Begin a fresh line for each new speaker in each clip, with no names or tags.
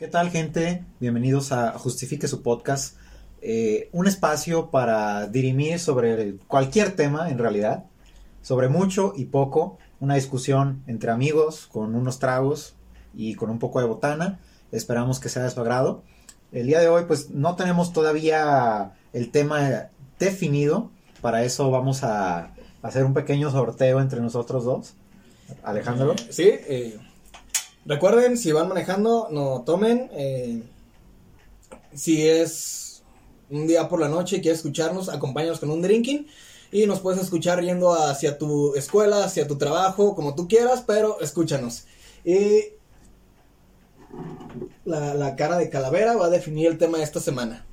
¿Qué tal gente? Bienvenidos a Justifique su podcast. Eh, un espacio para dirimir sobre cualquier tema en realidad, sobre mucho y poco, una discusión entre amigos con unos tragos y con un poco de botana. Esperamos que sea de su agrado. El día de hoy pues no tenemos todavía el tema definido, para eso vamos a hacer un pequeño sorteo entre nosotros dos. Alejandro.
Sí, eh, recuerden, si van manejando, no tomen. eh, si es un día por la noche y quieres escucharnos, acompáñanos con un drinking. Y nos puedes escuchar yendo hacia tu escuela, hacia tu trabajo, como tú quieras, pero escúchanos. Y la, cara de calavera va a definir el tema de esta semana.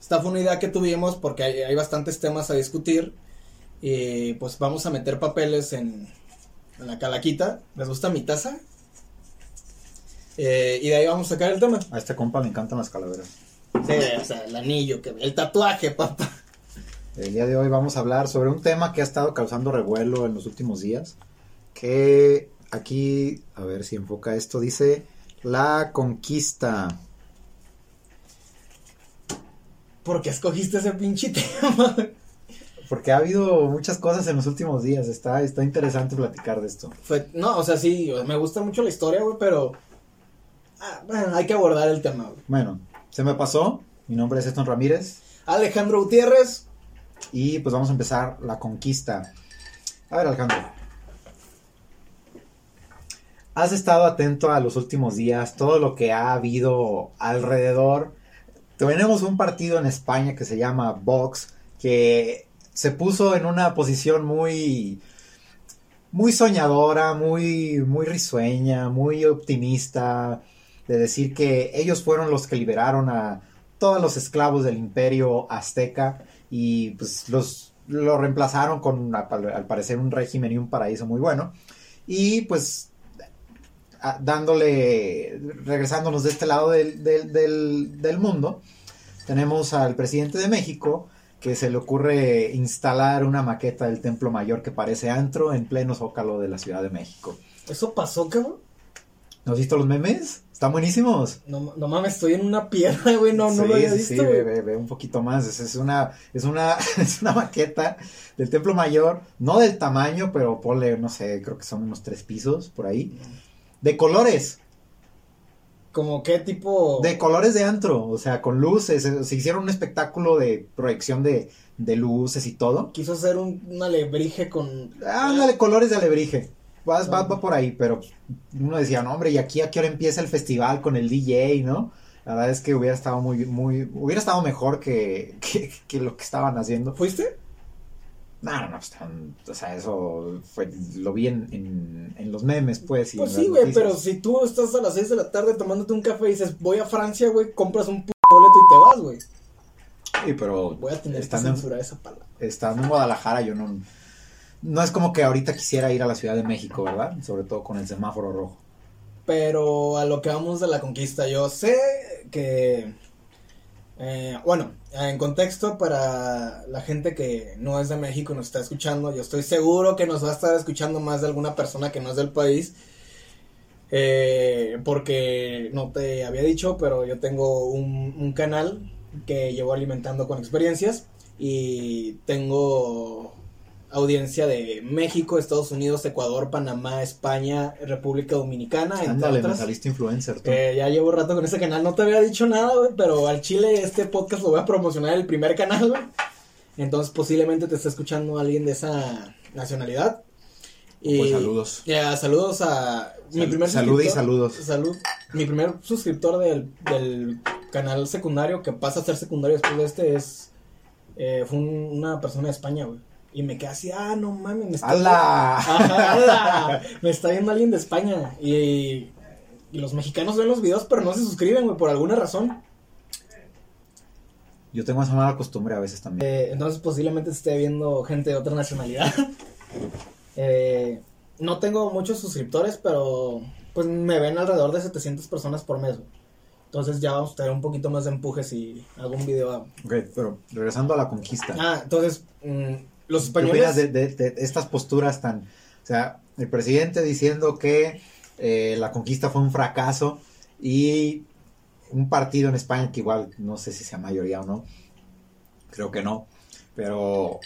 Esta fue una idea que tuvimos porque hay, hay bastantes temas a discutir. Y pues vamos a meter papeles en, en la calaquita. ¿Les gusta mi taza? Eh, y de ahí vamos a sacar el tema.
A este compa le encantan las calaveras.
Sí, o sea, el anillo, que, el tatuaje, papá.
El día de hoy vamos a hablar sobre un tema que ha estado causando revuelo en los últimos días. Que aquí, a ver si enfoca esto, dice la conquista.
¿Por qué escogiste ese pinche tema?
Porque ha habido muchas cosas en los últimos días. Está, está interesante platicar de esto.
Fue, no, o sea, sí, me gusta mucho la historia, güey, pero. Ah, bueno, hay que abordar el tema, güey.
Bueno, se me pasó. Mi nombre es Eston Ramírez.
Alejandro Gutiérrez.
Y pues vamos a empezar la conquista. A ver, Alejandro. ¿Has estado atento a los últimos días? Todo lo que ha habido alrededor. Tenemos un partido en España que se llama Vox, que se puso en una posición muy, muy soñadora, muy, muy risueña, muy optimista, de decir que ellos fueron los que liberaron a todos los esclavos del imperio azteca y pues los lo reemplazaron con al parecer un régimen y un paraíso muy bueno y pues dándole regresándonos de este lado del, del- del- del mundo tenemos al presidente de México que se le ocurre instalar una maqueta del Templo Mayor que parece antro en pleno zócalo de la Ciudad de México.
¿Eso pasó, cabrón?
¿No has visto los memes? Están buenísimos.
No, no mames, estoy en una piedra, güey, no, no lo había visto,
sí, ve, ve- ve un poquito más. Es, es una, es una, es una maqueta del Templo Mayor, no del tamaño, pero ponle, no sé, creo que son unos tres pisos por ahí. De colores,
Como qué tipo...
de colores de antro, o sea, con luces. eh, Se hicieron un espectáculo de proyección de, de luces y todo.
Quiso hacer un, un alebrije con...
Ándale, colores de alebrije. Vas, va, va por ahí, pero uno decía, no, hombre, y aquí a qué hora empieza el festival con el DJ, ¿no? La verdad es que hubiera estado muy, muy, hubiera estado mejor que, que, que lo que estaban haciendo.
¿Fuiste?
No, no, no, pues, tan- o sea, eso fue, lo vi en, en, en los memes, pues. y
Pues sí, güey, pero si tú estás a las 6 de la tarde tomándote un café y dices, voy a Francia, güey, compras un p boleto y te vas, güey.
Sí, pero
Voy a tener que
estando, en,
censurar esa palabra.
estando en Guadalajara, yo no, no es como que ahorita quisiera ir a la Ciudad de México, ¿verdad? Sobre todo con el semáforo rojo.
Pero a lo que vamos de la conquista, yo sé que... eh, bueno, en contexto para la gente que no es de México y nos está escuchando, yo estoy seguro que nos va a estar escuchando más de alguna persona que no es del país. Eh, porque no te había dicho, pero yo tengo un, un canal que llevo alimentando con experiencias y tengo audiencia de México, Estados Unidos, Ecuador, Panamá, España, República Dominicana, entre
Ándale, me
otras.
saliste influencer. tú.
Eh, ya llevo rato con ese canal, no te había dicho nada, güey, pero al chile este podcast lo voy a promocionar el primer canal, güey. Entonces posiblemente te esté escuchando alguien de esa nacionalidad. Y,
Pues saludos.
Ya, saludos a mi
Sal-
primer
salud y saludos.
Salud. Mi primer suscriptor del, del canal secundario que pasa a ser secundario después de este es eh, fue un- una persona de España, güey. Y me quedé así, ah, no mames, me está
¡Hala!
Ajá, ala, me está viendo alguien de España. Y, y los mexicanos ven los videos, pero no se suscriben, güey, por alguna razón.
Yo tengo esa mala costumbre a veces también.
Eh, entonces posiblemente esté viendo gente de otra nacionalidad. Eh, no tengo muchos suscriptores, pero pues me ven alrededor de 700 personas por mes. güey. Entonces ya vamos a tener un poquito más de empuje si hago un video.
Ok, pero regresando a la conquista.
Ah, entonces mm, los
¿Qué opinas
españoles...
de, de- de estas posturas tan... O sea, el presidente diciendo que eh, la conquista fue un fracaso y un partido en España que igual no sé si sea mayoría o no, creo que no, pero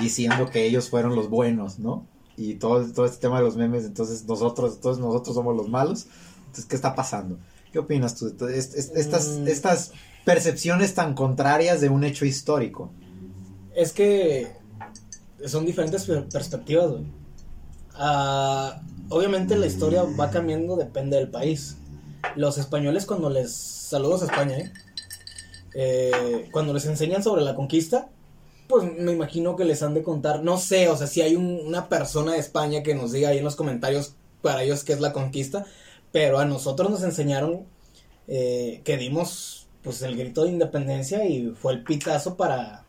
diciendo que ellos fueron los buenos, ¿no? Y todo, todo este tema de los memes, entonces nosotros, todos nosotros somos los malos. Entonces, ¿qué está pasando? ¿Qué opinas tú est- estas,
Mm.
estas percepciones tan contrarias de un hecho histórico?
Es que son diferentes per- perspectivas, güey. Ah, obviamente la historia va cambiando, depende del país. Los españoles cuando les... Saludos a España, ¿eh? Eh, cuando les enseñan sobre la conquista, pues me imagino que les han de contar, no sé, o sea, si hay un- una persona de España que nos diga ahí en los comentarios para ellos qué es la conquista, pero a nosotros nos enseñaron eh, que dimos pues el grito de independencia y fue el pitazo para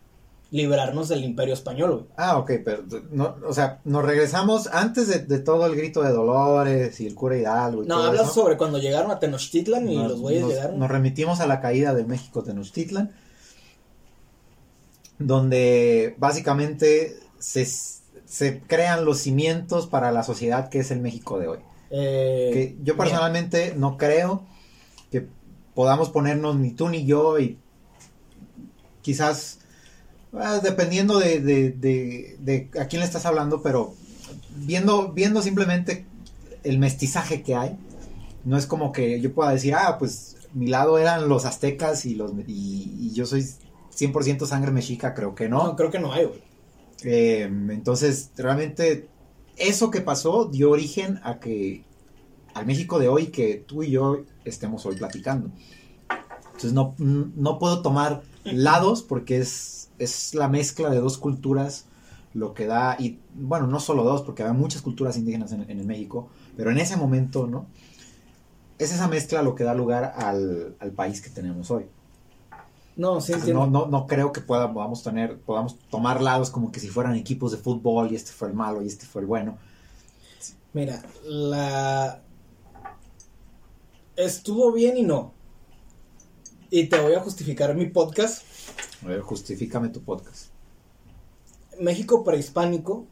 librarnos del imperio español, güey.
Ah, ok, pero no, o sea, nos regresamos antes de, de todo el grito de Dolores y el cura Hidalgo y
No,
todo
hablas
eso.
sobre cuando llegaron a Tenochtitlan y
Nos-
los güeyes
nos-
llegaron.
Nos remitimos a la caída de México Tenochtitlan, donde básicamente se, se crean los cimientos para la sociedad que es el México de hoy.
Eh,
Que yo personalmente no creo que podamos ponernos ni tú ni yo y quizás ah, dependiendo de, de- de- de a quién le estás hablando, pero viendo, viendo simplemente el mestizaje que hay, no es como que yo pueda decir, ah, pues mi lado eran los aztecas y, los, y, y yo soy 100% sangre mexica, creo que
no, creo que no hay, güey.
eh, entonces, realmente, eso que pasó dio origen a que al México de hoy que tú y yo estemos hoy platicando. Entonces, no, no puedo tomar lados porque es, es la mezcla de dos culturas lo que da, y bueno, no solo dos, porque había muchas culturas indígenas en, en el México, pero en ese momento, ¿no? Es esa mezcla lo que da lugar al, al país que tenemos hoy.
No, sí
Entonces,
entiendo.
no, no, no creo que pueda- podamos tener, podamos tomar lados como que si fueran equipos de fútbol y este fue el malo y este fue el bueno.
Mira, la... Estuvo bien y no. Y te voy a justificar mi podcast.
A ver, justifícame tu podcast.
México prehispánico.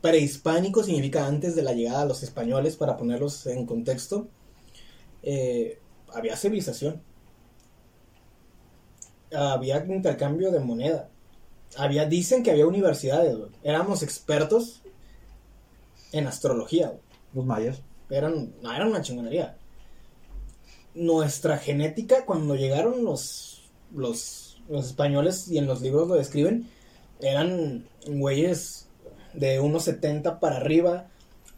Prehispánico significa antes de la llegada de los españoles, para ponerlos en contexto. Eh, había civilización. Había intercambio de moneda. Había, dicen que había universidades, güey. Éramos expertos en astrología.
Los mayas.
Eran, no, eran una chingonería. Nuestra genética, cuando llegaron los, los, los españoles y en los libros lo describen, eran güeyes de unos 70 para arriba,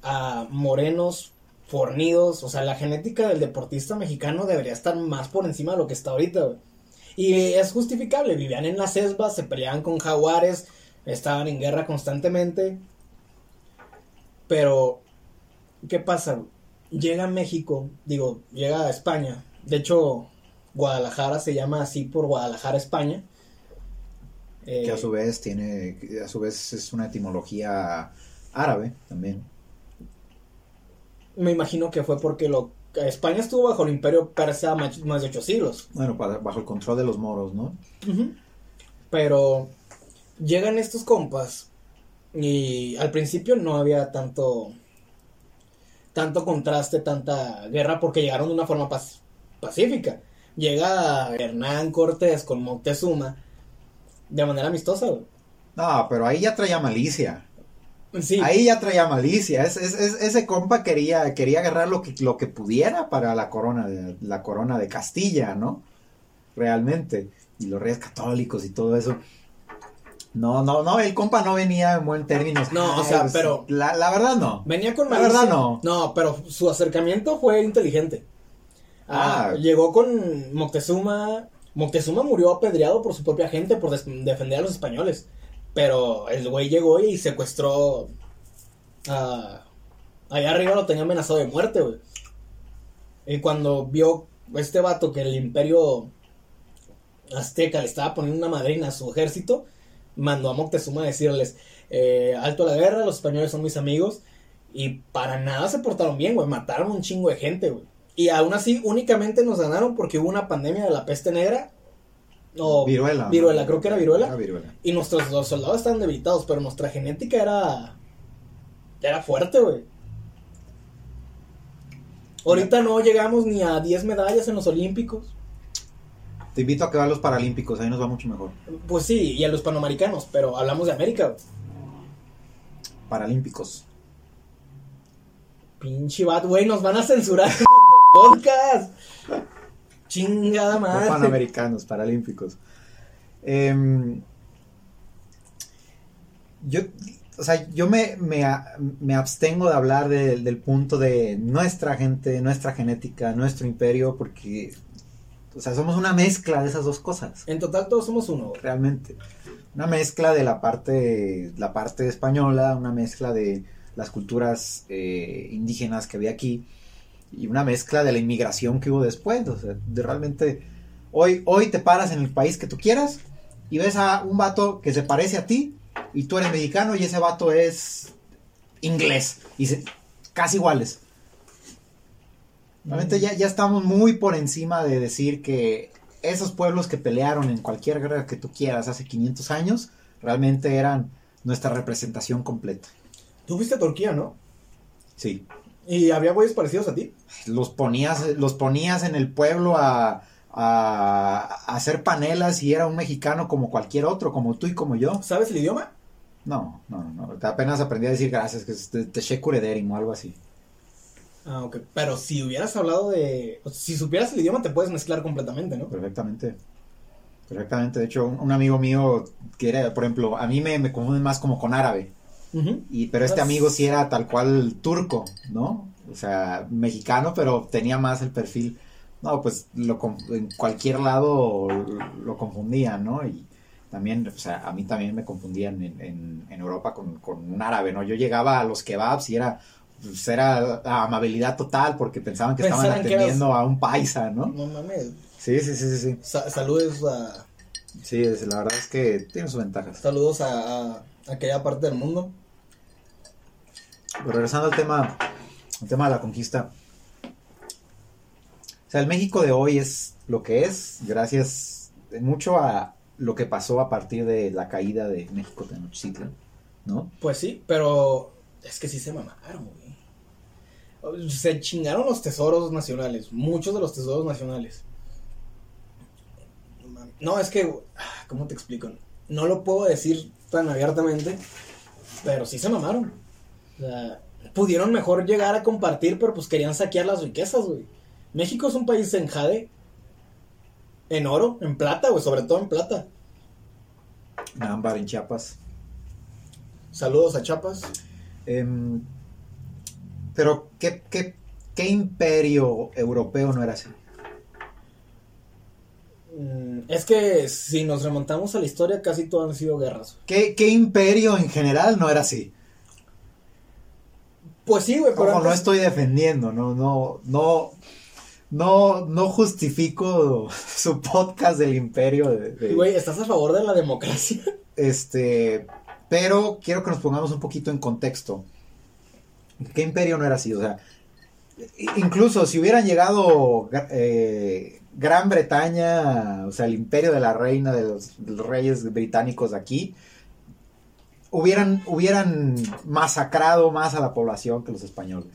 a morenos, fornidos. O sea, la genética del deportista mexicano debería estar más por encima de lo que está ahorita, güey. Y es justificable, vivían en las esbas, se peleaban con jaguares, estaban en guerra constantemente. Pero ¿Qué pasa? Llega a México, digo, llega a España. De hecho, Guadalajara se llama así por Guadalajara, España. Eh,
Que a su vez tiene, a su vez es una etimología árabe también.
me imagino que fue porque lo, España estuvo bajo el imperio persa más, de ocho siglos.
Bueno, bajo el control de los moros, ¿no?
Pero llegan estos compas y al principio no había tanto tanto contraste, tanta guerra porque llegaron de una forma pacífica. Llega Hernán Cortés con Moctezuma de manera amistosa. güey.
No, pero ahí ya traía malicia.
Sí,
Ahí ya traía malicia. Es- es- es- ese compa quería, quería agarrar lo que, lo que pudiera para la corona de, la corona de Castilla, ¿no? Realmente. Y los reyes católicos y todo eso. No, no, no, el compa no venía en buen términos.
No, o sea,
pues,
pero-
La, la verdad no.
venía con
La
malicia.
verdad no.
No, pero su acercamiento fue inteligente. Ah,
Ah.
llegó con Moctezuma. Moctezuma murió apedreado por su propia gente por defender a los españoles. Pero el güey llegó y secuestró. a allá arriba lo tenía amenazado de muerte, güey. Y cuando vio este vato que el imperio azteca le estaba poniendo una madrina a su ejército, mandó a Moctezuma a decirles: eh, Alto a la guerra, los españoles son mis amigos. Y para nada se portaron bien, güey. Mataron un chingo de gente, güey. Y aún así, únicamente nos ganaron porque hubo una pandemia de la peste negra. O
viruela. ¿no?
Viruela, creo que era viruela.
Era viruela.
Y nuestros los soldados estaban debilitados, pero nuestra genética era. Era fuerte, güey. Ahorita no llegamos ni a 10 medallas en los Olímpicos.
Te invito a que vayas a los Paralímpicos, ahí nos va mucho mejor.
Pues sí, y a los panamericanos, pero hablamos de América.
Paralímpicos.
Pinche bat, güey, nos van a censurar en podcast. Chingada
No
madre.
panamericanos, paralímpicos. Em, yo, o sea, yo me, me, abstengo de hablar de- del punto de nuestra gente, nuestra genética, nuestro imperio, porque, o sea, somos una mezcla de esas dos cosas,
En total todos somos uno.
realmente. Una mezcla de la parte, la parte española, una mezcla de las culturas eh, indígenas que había aquí y una mezcla de la inmigración que hubo después. O sea, de realmente, hoy, hoy te paras en el país que tú quieras y ves a un vato que se parece a ti y tú eres mexicano y ese vato es inglés y se- casi iguales. Realmente ya, ya estamos muy por encima de decir que esos pueblos que pelearon en cualquier guerra que tú quieras hace 500 años realmente eran nuestra representación completa.
Tú fuiste a Turquía, ¿no?
Sí.
Y había güeyes parecidos a ti.
los ponías, los ponías en el pueblo a, a- a hacer panelas y era un mexicano como cualquier otro, como tú y como yo.
¿Sabes el idioma?
No, no, no. Apenas aprendí a decir gracias, que es te, te o algo así.
Ah, ok. Pero si hubieras hablado de. o sea, si supieras el idioma, te puedes mezclar completamente, ¿no?
Perfectamente. Perfectamente. De hecho, un, un amigo mío que era, por ejemplo, a mí me, me confunden más como con árabe. Y, pero este amigo sí era tal cual turco, ¿no? O sea, mexicano, pero tenía más el perfil. No, pues lo, en cualquier lado lo confundía, ¿no? Y también, o sea, a mí también me confundían en, en- en Europa con, con un árabe, ¿no? Yo llegaba a los kebabs y era, pues, era amabilidad total porque pensaban que estaban
Pensaban que eras-
atendiendo a un paisa, ¿no?
No mames.
Sí, sí, sí, sí, sí.
Sa- saludos a.
Sí, es- la verdad es que tiene sus ventajas.
Saludos a, a aquella parte del mundo.
Pero regresando al tema, al tema de la conquista. O sea, el México de hoy es lo que es, gracias mucho a lo que pasó a partir de la caída de México Tenochtitlan, ¿no?
Pues sí, pero es que sí se mamaron, güey. Se chingaron los tesoros nacionales, muchos de los tesoros nacionales. No es que, ¿cómo te explico? No lo puedo decir tan abiertamente, pero sí se mamaron. O sea, pudieron mejor llegar a compartir, pero pues querían saquear las riquezas, güey. México es un país en jade, en oro, en plata, güey, sobre todo en plata.
Ámbar, en Chiapas.
Saludos a Chapas.
Em, pero, ¿qué, qué, qué imperio europeo no era así?
Mm, Es que si nos remontamos a la historia, casi todo han sido guerras.
¿Qué, qué imperio en general no era así?
Pues sí, güey, pero
Ojo, no estoy defendiendo, no, no, no, no, no justifico su podcast del imperio de, de-
Güey, ¿estás a favor de la democracia?
este, pero quiero que nos pongamos un poquito en contexto. ¿Qué imperio no era así? O sea, incluso si hubieran llegado eh, Gran Bretaña, o sea, el imperio de la reina de los, de los reyes británicos aquí, hubieran, hubieran masacrado más a la población que los españoles.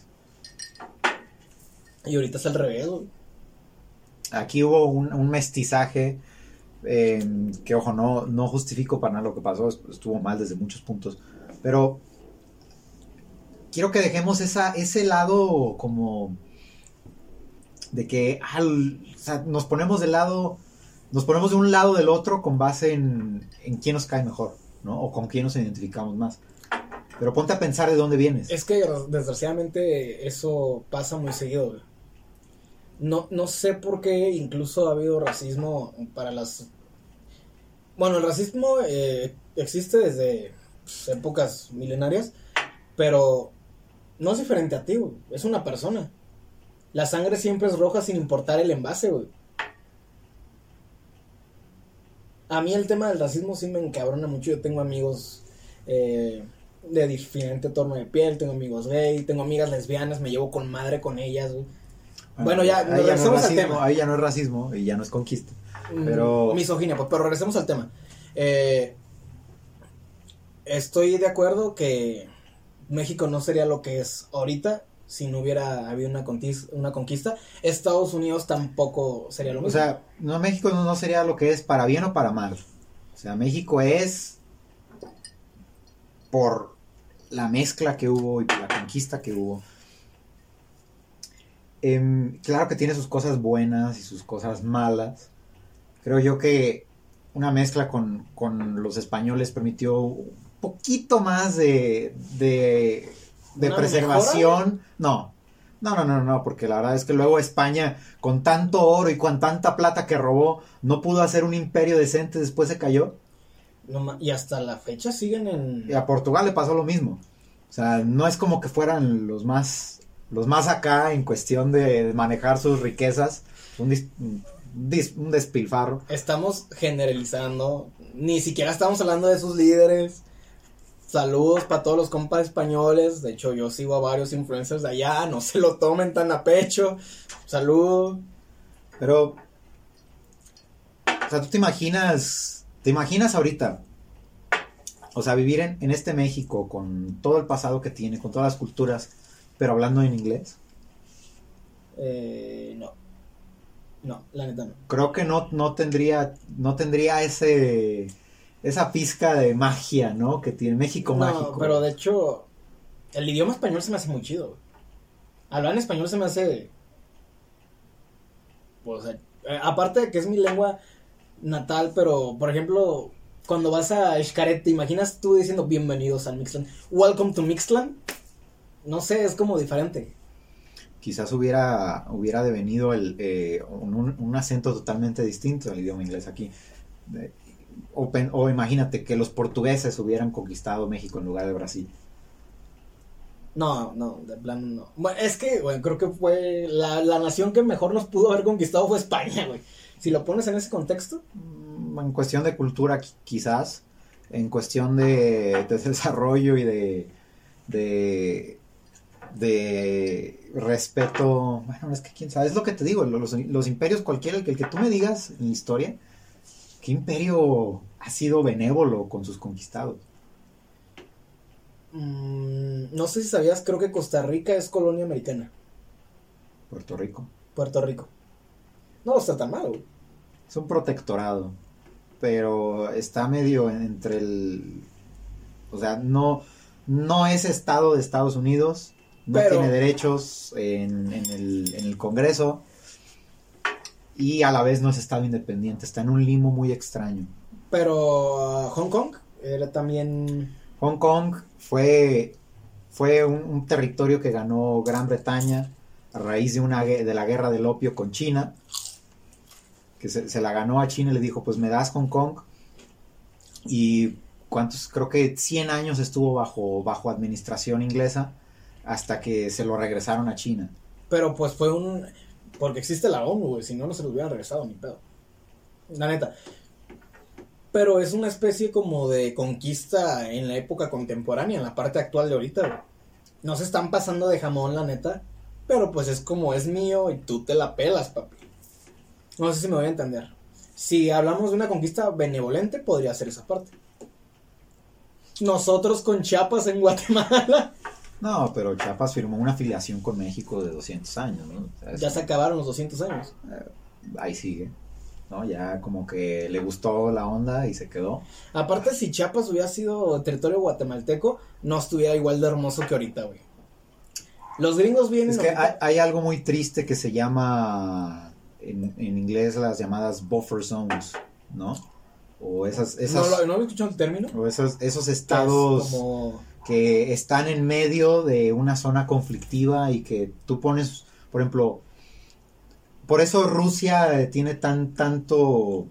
Y ahorita es al revés, güey.
Aquí hubo un, un mestizaje eh, que, ojo, no, no justifico para nada lo que pasó, est- estuvo mal desde muchos puntos, pero quiero que dejemos esa, ese lado como de que al- o sea, nos ponemos del lado, nos ponemos de un lado del otro con base en, en quién nos cae mejor, ¿no? O con quién nos identificamos más. Pero ponte a pensar de dónde vienes.
Es que desgraciadamente eso pasa muy seguido, güey. No, no sé por qué incluso ha habido racismo para las... Bueno, el racismo eh, existe desde pues, épocas milenarias, pero no es diferente a ti, güey. Es una persona. La sangre siempre es roja sin importar el envase, güey. A mí el tema del racismo sí me encabrona mucho. Yo tengo amigos eh, de diferente tono de piel, tengo amigos gay, tengo amigas lesbianas, me llevo con madre con ellas, güey. Bueno, ya,
ahí ya no
regresemos al tema.
ahí ya no es racismo y ya no es conquista.
Mm,
Pero-
Misoginia, pues, pero regresemos al tema. Eh, estoy de acuerdo que México no sería lo que es ahorita si no hubiera habido una, una conquista. Estados Unidos tampoco sería lo mismo.
O sea, no, México no, sería lo que es para bien o para mal. O sea, México es por la mezcla que hubo y por la conquista que hubo. Em, claro que tiene sus cosas buenas y sus cosas malas. Creo yo que una mezcla con, con los españoles permitió poquito más de, de, de
¿Una
preservación. No, no, no, no, no, porque la verdad es que luego España, con tanto oro y con tanta plata que robó, no pudo hacer un imperio decente, después se cayó.
No y hasta la fecha siguen en...
Y a Portugal le pasó lo mismo. O sea, no es como que fueran los más, los más acá en cuestión de manejar sus riquezas. Un, dis- un dis- un despilfarro.
Estamos generalizando, ni siquiera estamos hablando de sus líderes. Saludos para todos los compas españoles. De hecho, yo sigo a varios influencers de allá. No se lo tomen tan a pecho. Saludos.
Pero, o sea, tú te imaginas, te imaginas ahorita, o sea, vivir en, en este México con todo el pasado que tiene, con todas las culturas, pero hablando en inglés.
Eh, no. No, la neta no.
Creo que no, no tendría, no tendría ese, esa pizca de magia, ¿no? Que tiene México
No,
mágico.
pero de hecho, el idioma español se me hace muy chido. güey. Hablar en español se me hace. Pues, eh, eh, aparte de que es mi lengua natal, pero por ejemplo, cuando vas a Xcaret, ¿te imaginas tú diciendo bienvenidos al Mixlan? Welcome to Mixlan. No sé, es como diferente.
Quizás hubiera, hubiera devenido el, eh, un, un- un acento totalmente distinto al idioma inglés aquí. De- o, imagínate que los portugueses hubieran conquistado México en lugar de Brasil.
No, no, de plano no. Bueno, es que, güey, creo que fue la, la nación que mejor nos pudo haber conquistado fue España, güey. Si lo pones en ese contexto,
Mm, En cuestión de cultura, qui- quizás. En cuestión de, de desarrollo y de, de, de respeto. Bueno, es que quién sabe. Es lo que te digo. Los, los imperios, cualquiera, el que, el que tú me digas en la historia, ¿qué imperio ha sido benévolo con sus conquistados?
mm, no sé si sabías, creo que Costa Rica es colonia americana.
Puerto Rico.
Puerto Rico. No está tan mal, güey.
Es un protectorado, pero está medio entre el... O sea, no, no es estado de Estados Unidos, no
Pero-
tiene derechos en, en el, en el Congreso y a la vez no es estado independiente, está en un limbo muy extraño.
Pero uh, Hong Kong era también.
Hong Kong fue, fue un, un territorio que ganó Gran Bretaña a raíz de, una, de la guerra del opio con China, que se, se la ganó a China y le dijo, pues me das Hong Kong. Y cuántos, creo que 100 años estuvo bajo, bajo administración inglesa hasta que se lo regresaron a China.
Pero pues fue un. Porque existe la ONU, güey. Si no, no se los hubieran regresado, ni pedo. La neta. Pero es una especie como de conquista en la época contemporánea, en la parte actual de ahorita, güey. No se están pasando de jamón, la neta. Pero pues es como es mío y tú te la pelas, papi. No sé si me voy a entender. Si hablamos de una conquista benevolente, podría ser esa parte. Nosotros con Chiapas en Guatemala.
No, pero Chiapas firmó una afiliación con México de 200 años, ¿no? O sea,
Ya se acabaron los 200 años.
ahí sigue. ¿no? Ya como que le gustó la onda y se quedó.
Aparte, si Chiapas hubiera sido territorio guatemalteco, no estuviera igual de hermoso que ahorita, güey. Los gringos vienen.
Es que hay, algo muy triste que se llama en, en inglés las llamadas buffer zones, ¿no? O esas, esas
¿No, lo, ¿No lo escuchado el término?
o esos, esos
Que es
estados
Como...
que están en medio de una zona conflictiva y que tú pones, por ejemplo, por eso Rusia tiene tan tanto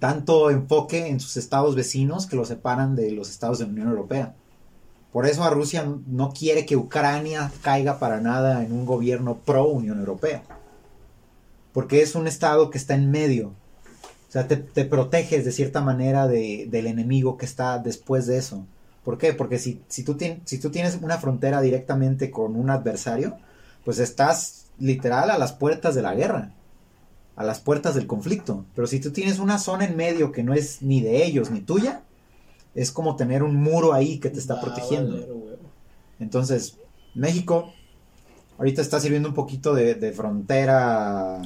tanto enfoque en sus estados vecinos que lo separan de los estados de la Unión Europea. Por eso a Rusia no quiere que Ucrania caiga para nada en un gobierno pro Unión Europea. Porque es un estado que está en medio. O sea, te, te proteges de cierta manera de- del enemigo que está después de eso. ¿Por qué? Porque si, si, tú si tú tienes una frontera directamente con un adversario, pues estás literal a las puertas de la guerra, a las puertas del conflicto. Pero si tú tienes una zona en medio que no es ni de ellos ni tuya, es como tener un muro ahí que te está
Va a
protegiendo. Entonces, México ahorita está sirviendo un poquito de, de frontera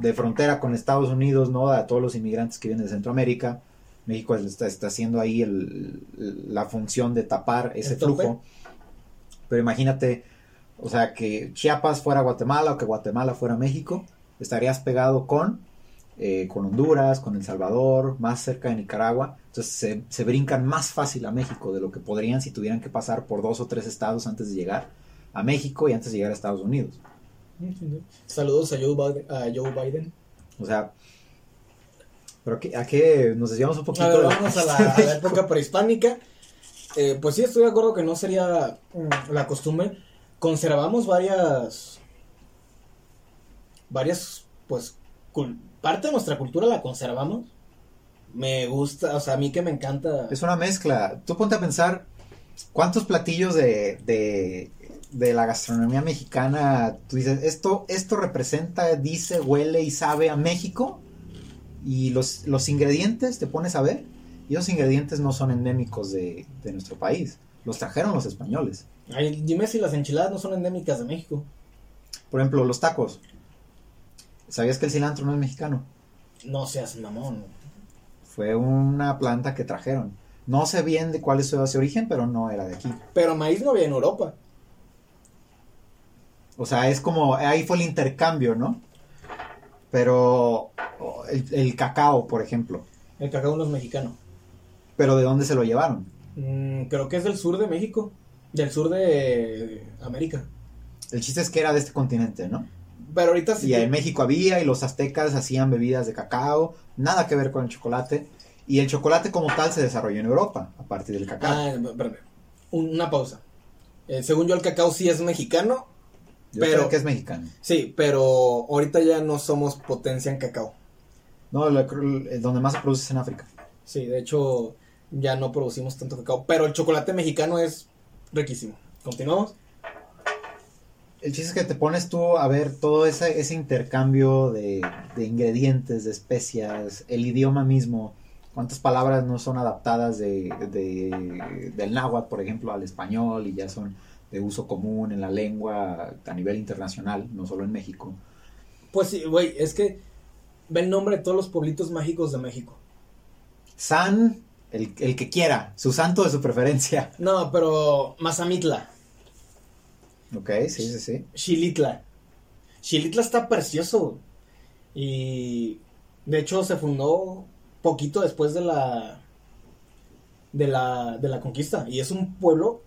de frontera con Estados Unidos, ¿no? A todos los inmigrantes que vienen de Centroamérica. México está, está haciendo ahí el- la función de tapar ese flujo. Pero imagínate, o sea, que Chiapas fuera Guatemala o que Guatemala fuera México, estarías pegado con, eh, con Honduras, con El Salvador, más cerca de Nicaragua. Entonces se, se brincan más fácil a México de lo que podrían si tuvieran que pasar por dos o tres estados antes de llegar a México y antes de llegar a Estados Unidos.
Saludos. A Joe Biden.
O sea, pero que- a qué nos desviamos un poquito.
A ver,
de-
vamos a la, a la época prehispánica. Eh, pues sí, estoy de acuerdo que no sería mm, la costumbre. Conservamos varias. Varias, pues. cul- parte de nuestra cultura la conservamos. Me gusta, o sea, a mí que me encanta.
Es una mezcla. Tú ponte a pensar cuántos platillos de, de, de la gastronomía mexicana tú dices, esto, esto representa, dice, huele y sabe a México. Y los, los ingredientes, te pones a ver, y esos ingredientes no son endémicos de, de nuestro país. Los trajeron los españoles.
Ay, dime si las enchiladas no son endémicas de México.
Por ejemplo, los tacos. ¿Sabías que el cilantro no es mexicano?
No seas mamón.
Fue una planta que trajeron. No sé bien de cuál es su origen, pero no era de aquí.
Pero maíz no había en Europa.
O sea, es como, ahí fue el intercambio, ¿no? Pero el, el cacao, por ejemplo.
El cacao no es mexicano.
Pero ¿de dónde se lo llevaron?
Mm, creo que es del sur de México. Del sur de América.
El chiste es que era de este continente, ¿no?
Pero ahorita sí.
Y en México había y los aztecas hacían bebidas de cacao, nada que ver con el chocolate. Y el chocolate como tal se desarrolló en Europa, a partir del cacao.
Ah, espérame. Una pausa. Eh, según yo, el cacao sí es mexicano.
Yo
pero-
creo que es mexicano.
Sí, pero ahorita ya no somos potencia en cacao.
No, lo- el- donde más se produce es en África.
Sí, de hecho, ya no producimos tanto cacao. Pero el chocolate mexicano es riquísimo. Continuamos.
El chiste es que te pones tú a ver todo ese, ese intercambio de, de ingredientes, de especias, el idioma mismo, cuántas palabras no son adaptadas de, de- del náhuatl, por ejemplo, al español y ya son de uso común en la lengua a nivel internacional, no solo en México.
Pues sí, güey, es que ve el nombre de todos los pueblitos mágicos de México.
San, el, el que quiera, su santo de su preferencia.
No, pero Mazamitla,
Ok, sí, sí, sí.
Xilitla. Xilitla está precioso. Y de hecho se fundó poquito después de la de la de la conquista y es un pueblo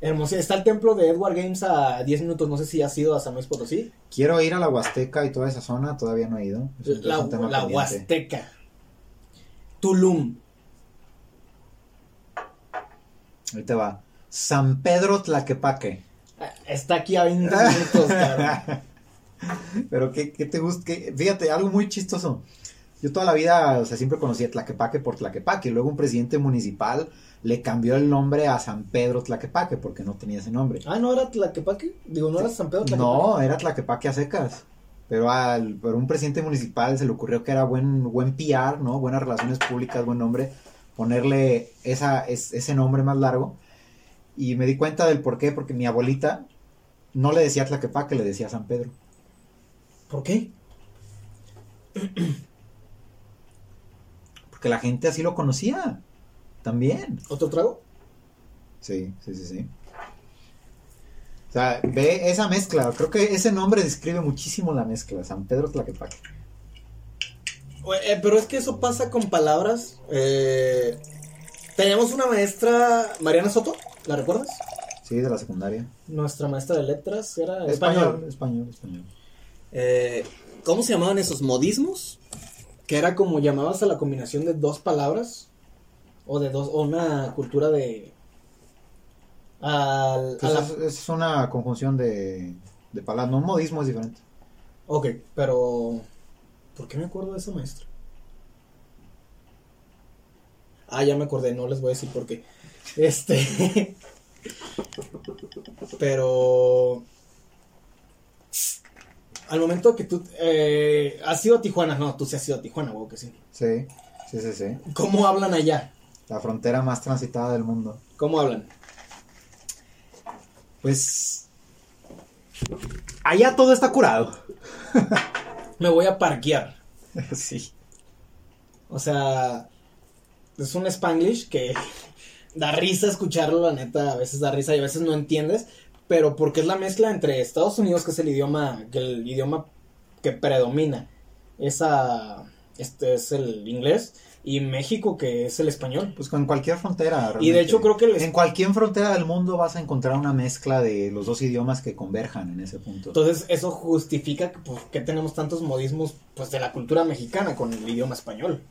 hermoso. Está el templo de Edward Games a 10 minutos, no sé si has ido a San Luis Potosí.
Quiero ir a la Huasteca y toda esa zona, todavía no he ido. Es
La. Huasteca. Tulum.
Ahí te va. San Pedro Tlaquepaque.
Está aquí a 20 minutos, cabrón.
Pero ¿qué, qué te gusta? ¿Qué- Fíjate, algo muy chistoso. Yo toda la vida, o sea, siempre conocí a Tlaquepaque por Tlaquepaque. Luego un presidente municipal le cambió el nombre a San Pedro Tlaquepaque porque no tenía ese nombre.
Ah, ¿no era Tlaquepaque? Digo, ¿no era San Pedro Tlaquepaque?
No, era Tlaquepaque a secas. Pero al pero un presidente municipal se le ocurrió que era buen, buen PR, ¿no? Buenas relaciones públicas, buen nombre. Ponerle esa, es- ese nombre más largo. Y me di cuenta del por qué, porque mi abuelita no le decía Tlaquepaque, le decía San Pedro.
¿Por qué?
Porque la gente así lo conocía. También.
¿Otro trago?
Sí, sí, sí, sí. O sea, ve esa mezcla. Creo que ese nombre describe muchísimo la mezcla. San Pedro Tlaquepaque.
Eh, pero es que eso pasa con palabras. Eh, teníamos una maestra, Mariana Soto, ¿la recuerdas?
Sí, de la secundaria.
Nuestra maestra de letras era
Español,
español.
español, español.
Eh, ¿Cómo se llamaban esos modismos? Que era como llamabas a la combinación de dos palabras o de dos o una cultura de al,
Pues
la-
es, una conjunción de, de palabras. No, un modismo es diferente.
Ok, pero ¿por qué me acuerdo de esa maestra? Ah, ya me acordé, no les voy a decir por qué. Este. pero. Al momento que tú. Eh, ¿Has ido a Tijuana? No, tú sí has ido a Tijuana, huevo que sí.
Sí, sí, sí, sí.
¿Cómo hablan allá?
La frontera más transitada del mundo.
¿Cómo hablan?
Pues Allá todo está curado.
Me voy a parquear.
sí.
O sea, es un spanglish que da risa escucharlo, la neta, a veces da risa y a veces no entiendes, pero porque es la mezcla entre Estados Unidos, que es el idioma, que el idioma que predomina, esa, este es el inglés, y México, que es el español.
Pues con cualquier frontera.
Y de hecho creo que...
En cualquier frontera del mundo vas a encontrar una mezcla de los dos idiomas que converjan en ese punto.
Entonces eso justifica que, pues, que tenemos tantos modismos pues, de la cultura mexicana con el idioma español.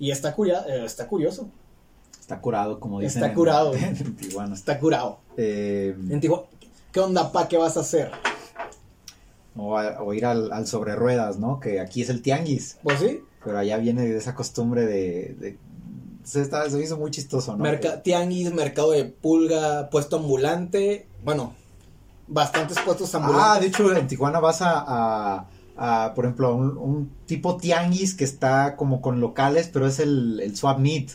Y está, curia- eh, está curioso,
Está curado, como dicen.
Está
en-
curado.
En, Tijuana.
está curado.
Eh,
En Tijuana, ¿qué onda, pa? ¿Qué vas a hacer?
o, a- o ir al, al sobre ruedas, ¿no? Que aquí es el tianguis.
Pues sí,
Pero allá viene de esa costumbre de. de- se, está- se me hizo muy chistoso, ¿no?
Merca- tianguis, mercado de pulga, puesto ambulante. Bueno, bastantes puestos
Ah,
ambulantes.
de hecho, en Tijuana vas a, a- a, por ejemplo, a un, un tipo tianguis que está como con locales, pero es el, el swap meet.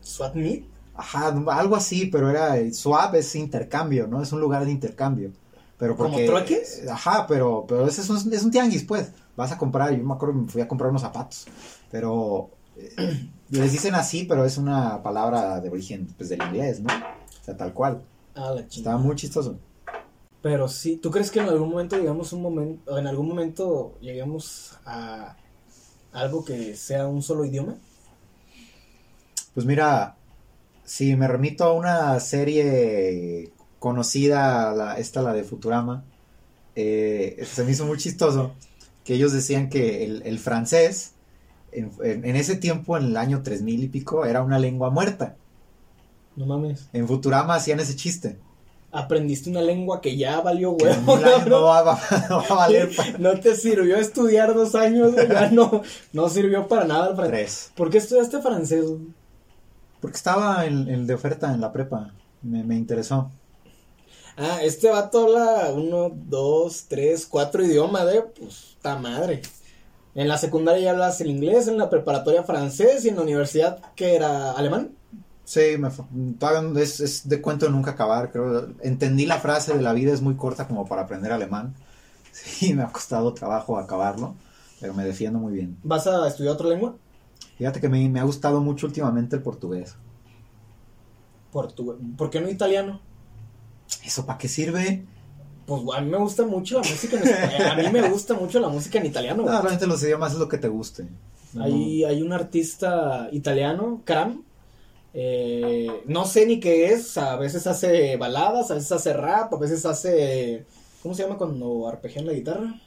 SWAT meet.
Ajá, algo así, pero era el swap es intercambio, ¿no? Es un lugar de intercambio. Pero
¿Como
porque,
trueques?
Ajá, pero, pero ese es un, es un tianguis, pues. Vas a comprar, yo me acuerdo que me fui a comprar unos zapatos. Pero eh, les dicen así, pero es una palabra de origen pues, del inglés, ¿no? O sea, tal cual.
Ah, la
Estaba muy chistoso.
Pero sí, ¿tú crees que en algún momento llegamos un momento, en algún momento lleguemos a algo que sea un solo idioma?
Pues mira, si me remito a una serie conocida, la, esta la de Futurama, eh, se me hizo muy chistoso que ellos decían que el, el francés, en, en- en ese tiempo, en el año 3000 y pico, era una lengua muerta.
No mames.
En Futurama hacían ese chiste.
Aprendiste una lengua que ya valió huevo.
no va, va- no va a valer para
No te sirvió estudiar dos años, ya no, no sirvió para nada el francés.
tres.
¿Por qué estudiaste francés?
Porque estaba en, en de oferta en la prepa. Me, me interesó.
Ah, este vato habla uno, dos, tres, cuatro idiomas, de pues, ta madre. En la secundaria ya hablas el inglés, en la preparatoria francés y en la universidad, que era alemán.
Sí, me, todavía es, es de cuento de nunca acabar, creo. Entendí la frase de la vida es muy corta como para aprender alemán. Sí, me ha costado trabajo acabarlo, pero me defiendo muy bien.
¿Vas a estudiar otra lengua?
Fíjate que me, me ha gustado mucho últimamente el portugués.
Portugués. ¿Por qué no italiano?
¿Eso para qué sirve?
Pues a mí me gusta mucho la música en español. A mí me gusta mucho la música en italiano.
No, realmente los idiomas es lo que te guste.
Hay, hay un artista italiano, Kram. eh, no sé ni qué es. A veces hace baladas, a veces hace rap, a veces hace. ¿Cómo se llama cuando arpegian la guitarra?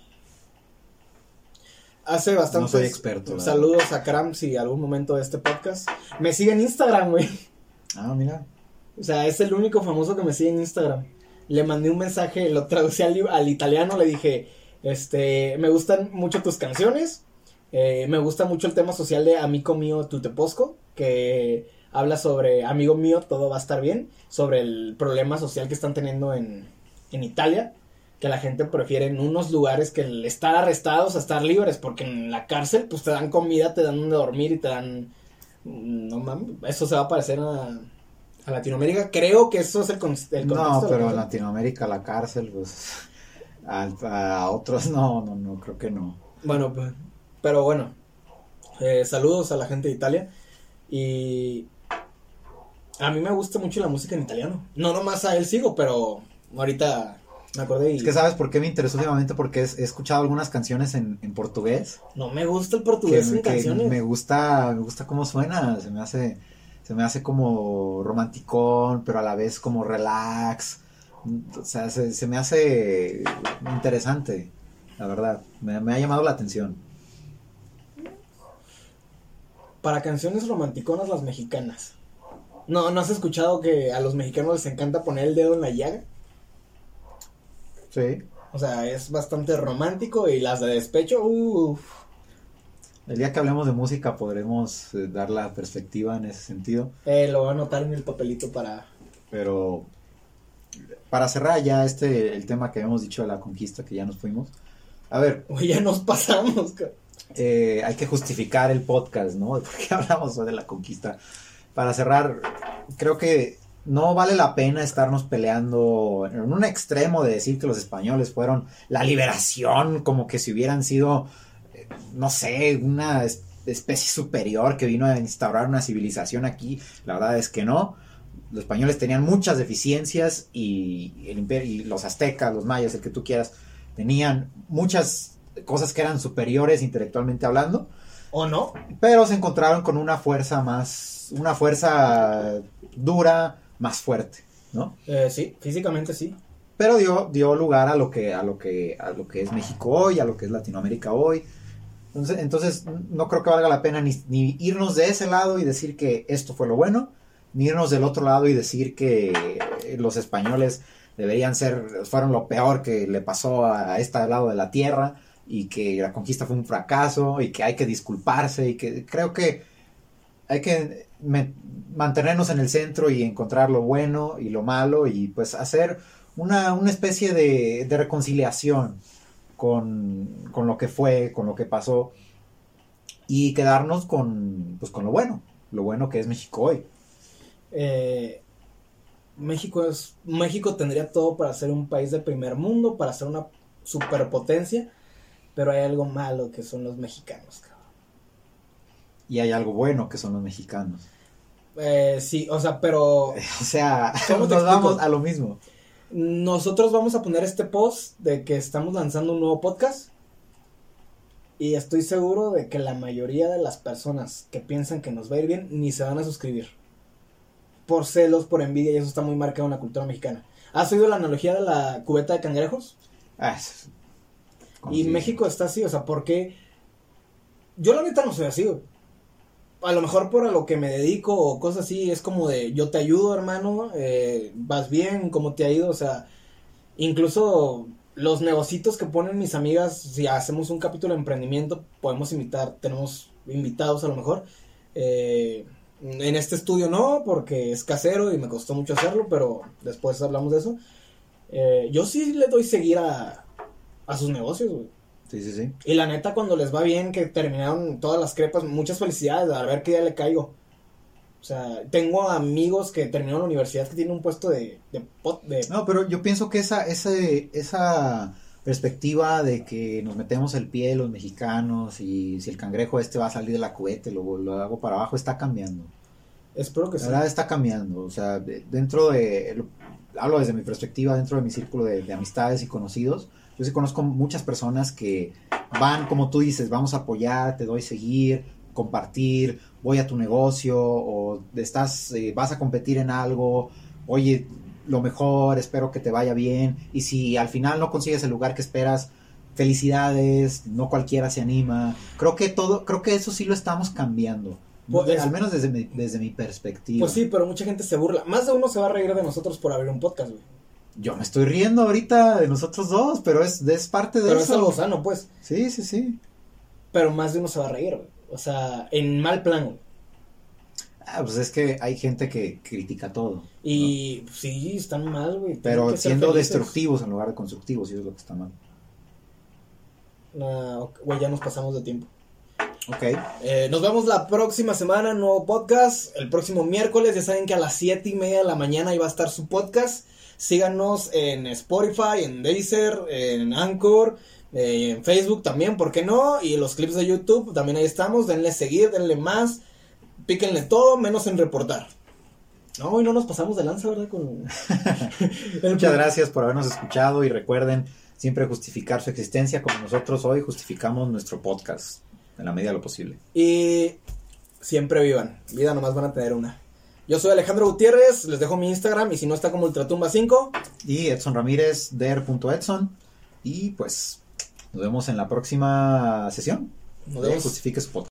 Hace bastante.
No soy experto,
Saludos a Kram si algún momento de este podcast. Me sigue en Instagram, güey.
Ah, mira.
O sea, es el único famoso que me sigue en Instagram. Le mandé un mensaje, lo traducí al, al italiano, le dije, este, me gustan mucho tus canciones, eh, me gusta mucho el tema social de Amico mío tu te posco, que habla sobre amigo mío, todo va a estar bien, sobre el problema social que están teniendo en, en Italia, que la gente prefiere en unos lugares que el estar arrestados a estar libres, porque en la cárcel pues te dan comida, te dan donde dormir y te dan... No mames, eso se va a parecer a, a Latinoamérica. Creo que eso es el, con- el contexto.
No, pero en
cosa.
Latinoamérica la cárcel, pues. a otros no, no, no, creo que no.
Bueno, pues, pero bueno, eh, saludos a la gente de Italia. Y a mí me gusta mucho la música en italiano. No nomás a él sigo, pero ahorita me acordé y
Es que sabes por qué me interesó últimamente, porque es- he escuchado algunas canciones en, en portugués.
no me gusta el
que,
portugués en
que
canciones.
me gusta, me gusta cómo suena, se me hace, se me hace como romanticón, pero a la vez como relax. O sea, se, se me hace interesante, la verdad. Me, me ha llamado la atención.
Para canciones romanticonas las mexicanas. No, ¿no has escuchado que a los mexicanos les encanta poner el dedo en la llaga?
Sí.
O sea, es bastante romántico y las de despecho, uff.
El día que hablemos de música podremos eh, dar la perspectiva en ese sentido.
Eh, lo voy a anotar en el papelito para...
Pero para cerrar ya este el tema que habíamos dicho de la conquista que ya nos fuimos. A ver,
Uy, ya nos pasamos.
eh, hay que justificar el podcast, ¿no? ¿Por qué hablamos hoy de la conquista? Para cerrar, creo que no vale la pena estarnos peleando en un extremo de decir que los españoles fueron la liberación, como que si hubieran sido, no sé, una especie superior que vino a instaurar una civilización aquí. La verdad es que no. Los españoles tenían muchas deficiencias y el imperio, y los aztecas, los mayas, el que tú quieras, tenían muchas cosas que eran superiores intelectualmente hablando.
¿O no?
Pero se encontraron con una fuerza más, una fuerza dura, más fuerte, ¿no?
Eh, sí, físicamente sí.
Pero dio, dio lugar a lo que, a lo que, a lo que es México hoy, a lo que es Latinoamérica hoy. Entonces, entonces no creo que valga la pena ni, irnos de ese lado y decir que esto fue lo bueno, ni irnos del otro lado y decir que los españoles deberían ser, fueron lo peor que le pasó a este lado de la tierra y que la conquista fue un fracaso y que hay que disculparse y que creo que hay que mantenernos en el centro y encontrar lo bueno y lo malo y pues hacer una, especie de, reconciliación con, lo que fue, con lo que pasó y quedarnos con, pues, con lo bueno, lo bueno que es México hoy.
Eh, México es México tendría todo para ser un país de primer mundo, para ser una superpotencia, pero hay algo malo que son los mexicanos,
Y hay algo bueno que son los mexicanos.
Eh, sí, o sea, pero...
o sea, nos vamos a lo mismo.
Nosotros vamos a poner este post de que estamos lanzando un nuevo podcast. Y estoy seguro de que la mayoría de las personas que piensan que nos va a ir bien ni se van a suscribir. Por celos, por envidia, y eso está muy marcado en la cultura mexicana. ¿Has oído la analogía de la cubeta de cangrejos? Ah, y México está así, o sea, porque yo la neta no soy así, A lo mejor por a lo que me dedico o cosas así, es como de yo te ayudo, hermano, eh, vas bien, ¿cómo te ha ido? O sea, incluso los negocitos que ponen mis amigas, si hacemos un capítulo de emprendimiento, podemos invitar, tenemos invitados a lo mejor. Eh, en este estudio no, porque es casero y me costó mucho hacerlo, pero después hablamos de eso. Eh, yo sí le doy seguir a, a sus negocios, güey.
Sí, sí, sí.
Y la neta, cuando les va bien, que terminaron todas las crepas, muchas felicidades, a ver qué día le caigo. O sea, tengo amigos que terminaron la universidad que tienen un puesto de, de, de...
No, pero yo pienso que esa, ese, esa perspectiva de que nos metemos el pie los mexicanos y si el cangrejo este va a salir de la cubeta lo, lo hago para abajo, está cambiando.
Espero que
sí. La verdad está cambiando. O sea, dentro de... Hablo desde mi perspectiva, dentro de mi círculo de amistades y conocidos yo sí conozco muchas personas que van, como tú dices, vamos a apoyar, te doy seguir, compartir, voy a tu negocio o estás, eh, vas a competir en algo, oye, lo mejor, espero que te vaya bien. Y si al final no consigues el lugar que esperas, felicidades, no cualquiera se anima. Creo que todo, creo que eso sí lo estamos cambiando. Pues al menos desde mi, desde mi perspectiva.
Pues sí, pero mucha gente se burla. Más de uno se va a reír de nosotros por abrir un podcast, güey
yo me estoy riendo ahorita de nosotros dos, pero es, es parte de
eso.
Pero es
algo sano, pues.
Sí, sí, sí.
Pero más de uno se va a reír, güey. O sea, en mal plan,
Ah, pues es que hay gente que critica todo.
Y sí, están mal, güey.
Pero siendo destructivos en lugar de constructivos, y eso es lo que está mal.
güey, ya nos pasamos de tiempo.
Ok.
Eh, nos vemos la próxima semana, nuevo podcast. El próximo miércoles, ya saben que a las siete y media de la mañana iba a estar su podcast. Síganos en Spotify, en Deezer, en Anchor, eh, en Facebook también, ¿por qué no? Y los clips de YouTube también ahí estamos. Denle seguir, denle más. Píquenle todo, menos en reportar. No, y no nos pasamos de lanza, ¿verdad?
Muchas gracias por habernos escuchado y recuerden siempre justificar su existencia como nosotros hoy justificamos nuestro podcast en la medida de lo posible.
Y siempre vivan. Vida nomás van a tener una. Yo soy Alejandro Gutiérrez, les dejo mi Instagram y si no está como Ultratumba5.
Y Edson Ramírez, der.edson. Y pues nos vemos en la próxima sesión. Nos vemos. Justifique su podcast.